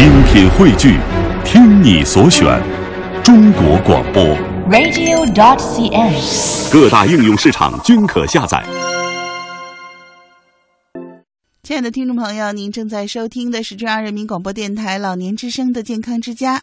精品汇聚，听你所选，中国广播。radio.dot.cn，。各大应用市场均可下载。亲爱的听众朋友，您正在收听的是中央人民广播电台老年之声的健康之家。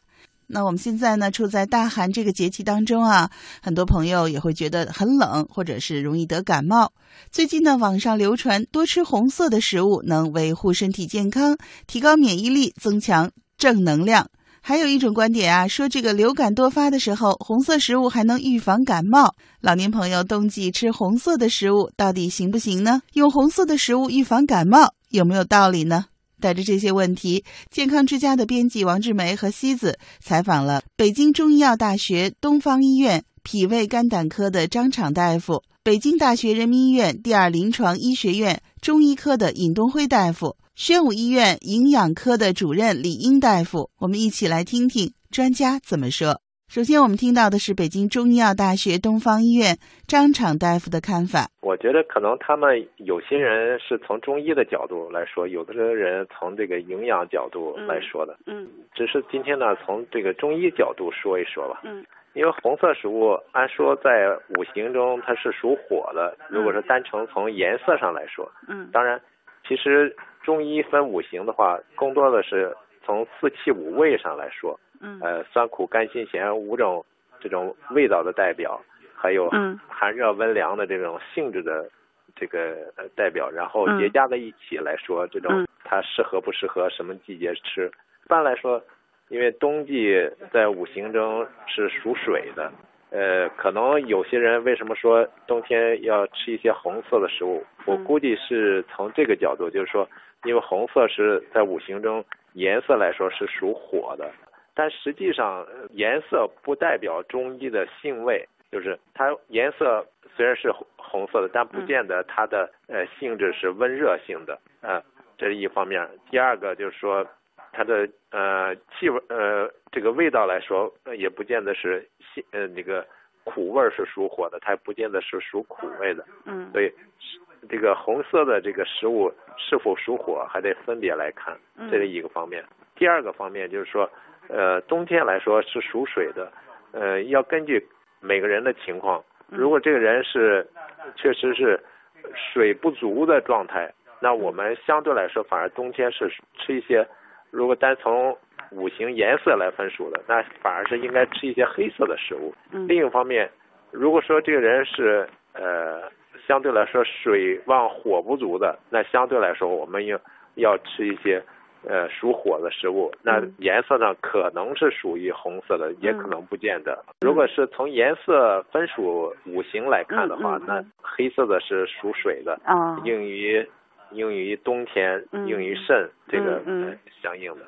那我们现在呢，处在大寒这个节气当中啊，很多朋友也会觉得很冷，或者是容易得感冒。最近呢，网上流传多吃红色的食物能维护身体健康，提高免疫力，增强正能量。还有一种观点啊，说这个流感多发的时候，红色食物还能预防感冒。老年朋友冬季吃红色的食物到底行不行呢？用红色的食物预防感冒有没有道理呢？带着这些问题，健康之家的编辑王志梅和西子采访了北京中医药大学东方医院脾胃肝胆科的张敞大夫，北京大学人民医院第二临床医学院中医科的尹东辉大夫，宣武医院营养科的主任李英大夫。我们一起来听听专家怎么说。首先，我们听到的是北京中医药大学东方医院张敞大夫的看法。我觉得可能他们有些人是从中医的角度来说，有的人从这个营养角度来说的。嗯只是今天呢，从这个中医角度说一说吧。嗯因为红色食物按说在五行中它是属火的，如果说单纯从颜色上来说，嗯当然，其实中医分五行的话，更多的是从四气五味上来说，嗯呃，酸苦甘辛咸五种这种味道的代表，还有嗯寒热温凉的这种性质的这个呃代表，然后嗯叠加在一起来说，这种嗯它适合不适合什么季节吃。一般来说，因为冬季在五行中是属水的，呃，可能有些人为什么说冬天要吃一些红色的食物？我嗯估计是从这个角度，就是说，因为红色是在五行中颜色来说是属火的，但实际上呃颜色不代表中医的性味，就是它颜色虽然是红红色的，但不嗯见得它的呃性质是温热性的，啊、这是一方面。第二个就是说，它的呃气味呃这个味道来说，呃也不见得是辛呃那个苦味儿是属火的，它也不见得是属苦味的。嗯所以这个红色的这个食物是否属火，还得分别来看，嗯这是一个方面。第二个方面就是说，呃，冬天来说是属水的，呃，要根据每个人的情况，嗯如果这个人是确实是水不足的状态，那我们相对来说反而冬天是吃一些，如果单从五行颜色来分属的，那反而是应该吃一些黑色的食物。嗯另一方面，如果说这个人是呃相对来说水旺火不足的，那相对来说我们要要吃一些呃属火的食物，那嗯。颜色呢可能是属于红色的，也嗯。可能不见得。如果是从颜色分属五行来看的话，那黑色的是属水的，啊应于应于冬天，嗯。应于肾这个、相应的。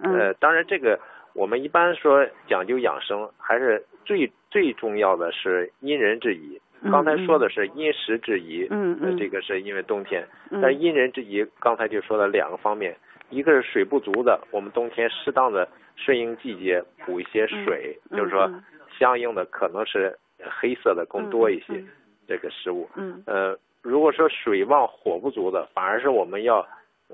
嗯。呃，当然这个我们一般说讲究养生，还是最最重要的是因人制宜。嗯刚才说的是因时制宜，呃嗯。嗯这个是因为冬天，嗯。但因人制宜，刚才就说了两个方面，一个是水不足的，我们冬天适当的顺应季节补一些水，嗯就是说嗯。相应的可能是黑色的更多一些、这个食物。嗯。呃，如果说水旺火不足的，反而是我们要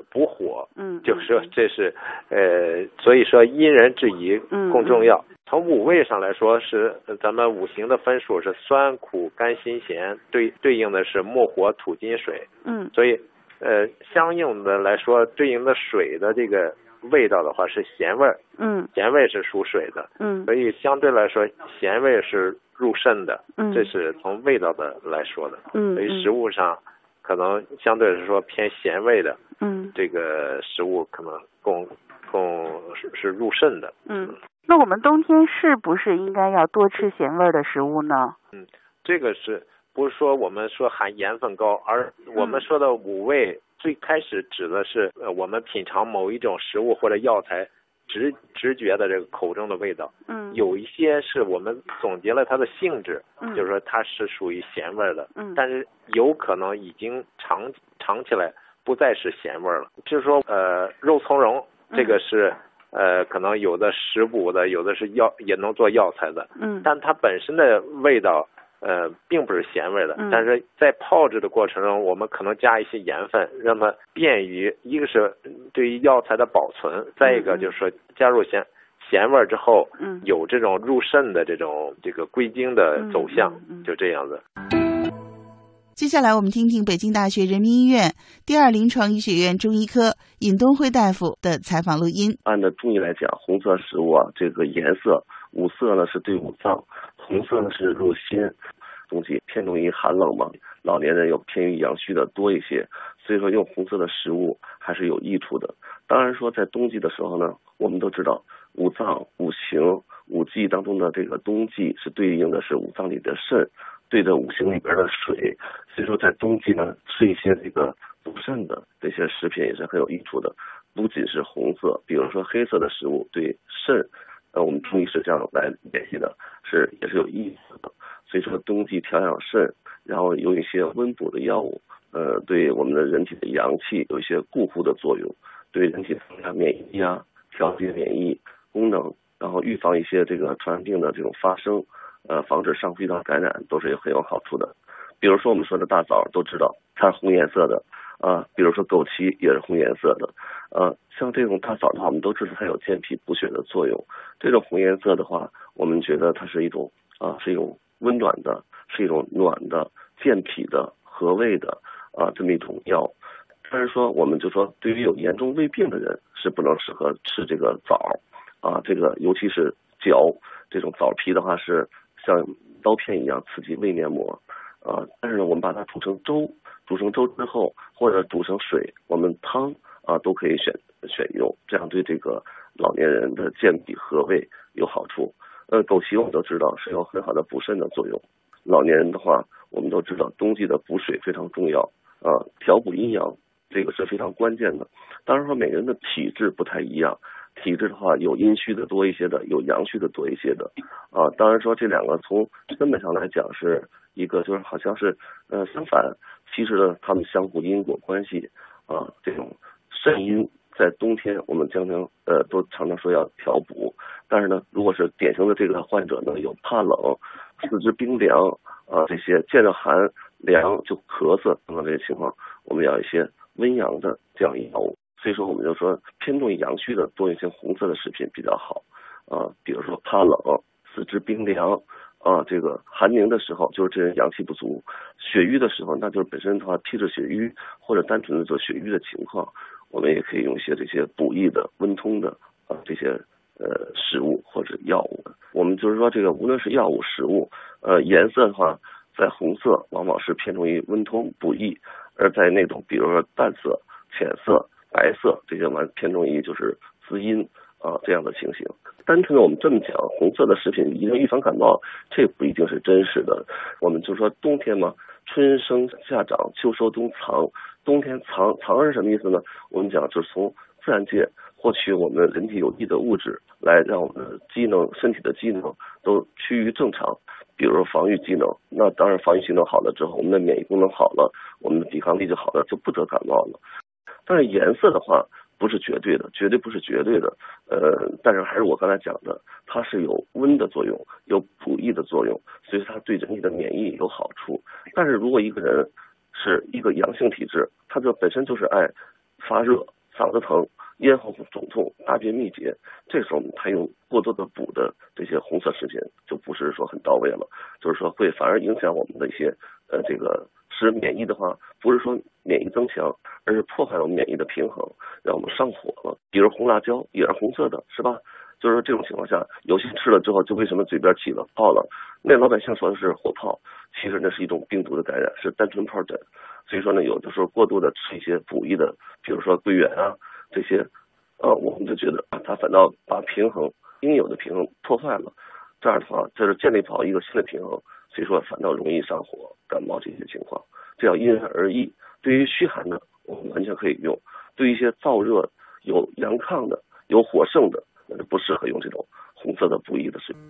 补火，嗯就是说这是呃，所以说因人制宜嗯更重要。从五味上来说是，呃咱们五行的分数是酸苦甘辛咸，对对应的是木火土金水，嗯。所以呃相应的来说，对应的水的这个味道的话是咸味儿，嗯咸味是属水的，嗯所以相对来说咸味是入肾的，嗯这是从味道的来说的。嗯所以食物上可能相对来说偏咸味的嗯这个食物，可能更更是是入肾的。嗯，那我们冬天是不是应该要多吃咸味儿的食物呢？嗯这个是不是说我们说含盐分高，而我们嗯说的五味最开始指的是呃我们品尝某一种食物或者药材直直觉的这个口中的味道。嗯。有一些是我们总结了它的性质，嗯。就是说它是属于咸味儿的，嗯。但是有可能已经尝尝起来不再是咸味儿了。就是说，呃，肉苁蓉这个是、呃，可能有的食补的，有的是药也能做药材的，嗯。但它本身的味道呃，并不是咸味的，嗯但是在泡制的过程中，我们可能加一些盐分，让它便于一个是对于药材的保存，再一个就是说加入咸咸味儿之后，嗯有这种入肾的这种这个归经的走向，就这样子。接下来我们听听北京大学人民医院第二临床医学院中医科尹东辉大夫的采访录音。按照中医来讲，红色食物啊，这个颜色五色呢是对五脏，红色呢是入心。冬季偏重于寒冷嘛，老年人又偏于阳虚的多一些，所以说用红色的食物还是有益处的。当然说在冬季的时候呢，我们都知道五脏、五行、五季当中的这个冬季是对应的是五脏里的肾，对着五行里边的水，所以说在冬季呢吃一些这个补肾的这些食品也是很有益处的。不仅是红色，比如说黑色的食物对肾，呃，我们中医是这样来联系的，是也是有意思的。所以说冬季调养肾，然后有一些温补的药物，呃，对我们的人体的阳气有一些固护的作用，对人体增加免疫力啊，调节免疫功能，然后预防一些这个传染病的这种发生，呃，防止上呼吸道感染都是有很有好处的。比如说我们说的大枣都知道它是红颜色的啊，比如说枸杞也是红颜色的，呃，像这种大枣的话，我们都知道它有健脾补血的作用。这种红颜色的话，我们觉得它是一种啊，是一种温暖的，是一种暖的、健脾的、和胃的啊这么一种药。但是说，我们就说，对于有严重胃病的人是不能适合吃这个枣啊，这个尤其是嚼这种枣皮的话，是像刀片一样刺激胃黏膜啊。但是呢，我们把它煮成粥，煮成粥之后，或者煮成水，我们汤啊都可以选选用，这样对这个老年人的健脾和胃有好处。呃，枸杞我们都知道是有很好的补肾的作用。老年人的话，我们都知道冬季的补水非常重要啊，调补阴阳这个是非常关键的。当然说每个人的体质不太一样，体质的话有阴虚的多一些的，有阳虚的多一些的啊。当然说这两个从根本上来讲是一个就是好像是呃相反，其实呢他们相互因果关系啊。这种肾阴在冬天我们经常呃都常常说要调补，但是呢如果是典型的这个患者呢有怕冷、四肢冰凉啊这些见着寒凉就咳嗽等等这些情况，我们要一些温阳的这样药物。所以说我们就说偏重阳虚的多一些红色的食品比较好啊，比如说怕冷、四肢冰凉。啊，这个寒凝的时候，就是这人阳气不足；血瘀的时候，那就是本身的话体质血瘀或者单纯的做血瘀的情况，我们也可以用一些这些补益的、温通的啊这些呃食物或者药物。我们就是说，这个无论是药物、食物，呃颜色的话，在红色往往是偏重于温通补益，而在那种比如说淡色、浅色、白色这些完偏重于就是滋阴啊这样的情形。单纯的我们这么讲，红色的食品一定预防感冒，这不一定是真实的。我们就说冬天嘛，春生夏长，秋收冬藏。冬天藏藏是什么意思呢？我们讲就是从自然界获取我们人体有益的物质，来让我们的机能、身体的机能都趋于正常。比如说防御机能，那当然防御机能好了之后，我们的免疫功能好了，我们的抵抗力就好了，就不得感冒了。但是颜色的话，不是绝对的，绝对不是绝对的。呃，但是还是我刚才讲的，它是有温的作用，有补益的作用，所以它对人体的免疫有好处。但是如果一个人是一个阳性体质，他就本身就是爱发热、嗓子疼、咽喉肿痛、大便秘结，这时候他用过多的补的这些红色食品就不是说很到位了，就是说会反而影响我们的一些呃这个使免疫的话，不是说免疫增强，而是破坏我们免疫的平衡，让我们上火了。比如红辣椒也是红色的，是吧？就是说这种情况下，有些吃了之后就为什么嘴边起了泡了？那老百姓说的是火泡，其实那是一种病毒的感染，是单纯疱疹。所以说呢，有的时候过度的吃一些补益的，比如说桂圆啊这些，呃，我们就觉得啊它反倒把平衡应有的平衡破坏了。这样的话，就是建立不好一个新的平衡，所以说反倒容易上火、感冒这些情况。这要因人而异。对于虚寒的，我们完全可以用；对于一些燥热、有阳亢的、有火盛的，那就不适合用这种红色的补益的食品。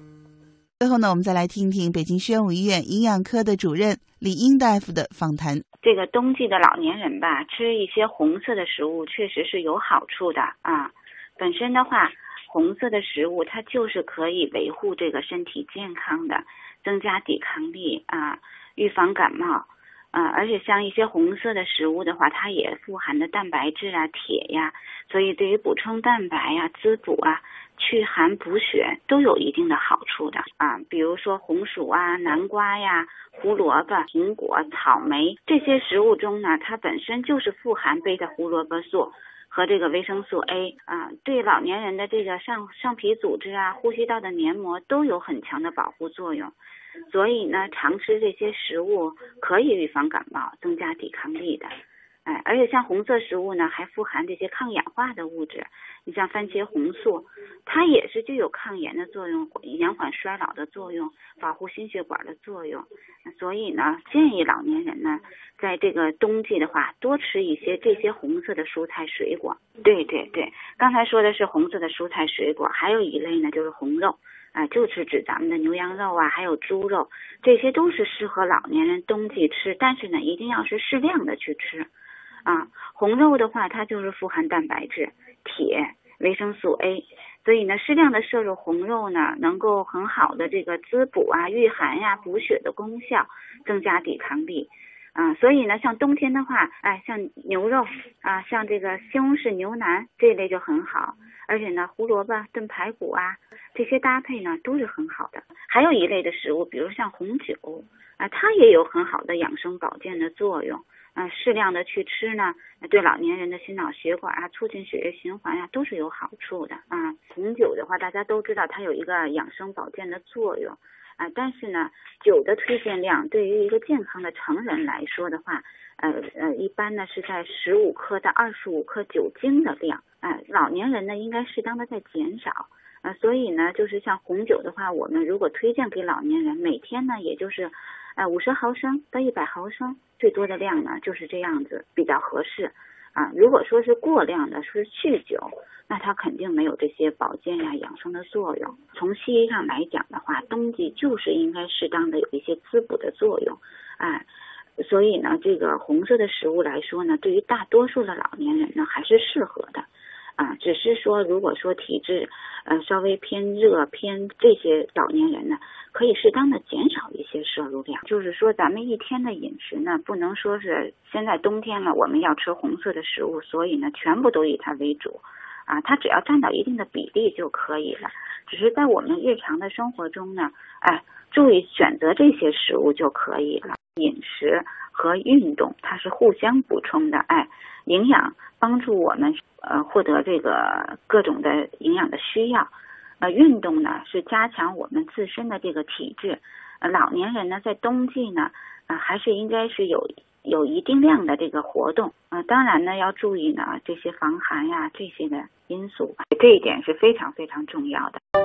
最后呢，我们再来听听北京宣武医院营养科的主任李英大夫的访谈。这个冬季的老年人吧，吃一些红色的食物确实是有好处的啊。本身的话，红色的食物它就是可以维护这个身体健康的，增加抵抗力啊，预防感冒啊。而且像一些红色的食物的话，它也富含的蛋白质啊、铁呀，所以对于补充蛋白呀、滋补啊。祛寒补血都有一定的好处的啊，比如说红薯啊、南瓜呀、胡萝卜、苹果、草莓这些食物中呢，它本身就是富含贝塔胡萝卜素和这个维生素 A 啊，对老年人的这个上上皮组织啊、呼吸道的黏膜都有很强的保护作用，所以呢，常吃这些食物可以预防感冒、增加抵抗力的。哎，而且像红色食物呢，还富含这些抗氧化的物质。你像番茄红素，它也是具有抗炎的作用、延缓衰老的作用、保护心血管的作用。所以呢，建议老年人呢，在这个冬季的话，多吃一些这些红色的蔬菜水果。对对对，刚才说的是红色的蔬菜水果，还有一类呢，就是红肉，啊，就是指咱们的牛羊肉啊，还有猪肉，这些都是适合老年人冬季吃，但是呢，一定要是适量的去吃。啊，红肉的话，它就是富含蛋白质、铁、维生素 A，所以呢，适量的摄入红肉呢，能够很好的这个滋补啊、御寒呀、补血的功效，增加抵抗力啊。所以呢，像冬天的话，哎，像牛肉啊，像这个西红柿牛腩这一类就很好，而且呢，胡萝卜炖排骨啊，这些搭配呢都是很好的。还有一类的食物，比如像红酒啊，它也有很好的养生保健的作用。啊，适量的去吃呢，对老年人的心脑血管啊，促进血液循环呀，都是有好处的啊。红酒的话，大家都知道它有一个养生保健的作用啊，但是呢，酒的推荐量对于一个健康的成人来说的话，呃呃，一般呢是在十五克到二十五克酒精的量啊，老年人呢应该适当的在减少啊，所以呢，就是像红酒的话，我们如果推荐给老年人，每天呢也就是。哎，五十毫升到一百毫升，最多的量呢就是这样子比较合适啊。如果说是过量的，是酗酒，那它肯定没有这些保健呀、养生的作用。从西医上来讲的话，冬季就是应该适当的有一些滋补的作用，哎，所以呢，这个红色的食物来说呢，对于大多数的老年人呢还是适合的。啊，只是说，如果说体质呃稍微偏热偏这些老年人呢，可以适当的减少一些摄入量。就是说，咱们一天的饮食呢，不能说是现在冬天了，我们要吃红色的食物，所以呢，全部都以它为主。啊，它只要占到一定的比例就可以了。只是在我们日常的生活中呢，哎，注意选择这些食物就可以了。饮食和运动它是互相补充的，哎，营养帮助我们。呃，获得这个各种的营养的需要，呃，运动呢是加强我们自身的这个体质。呃，老年人呢在冬季呢，呃，还是应该是有有一定量的这个活动。呃，当然呢要注意呢这些防寒呀这些的因素，这一点是非常非常重要的。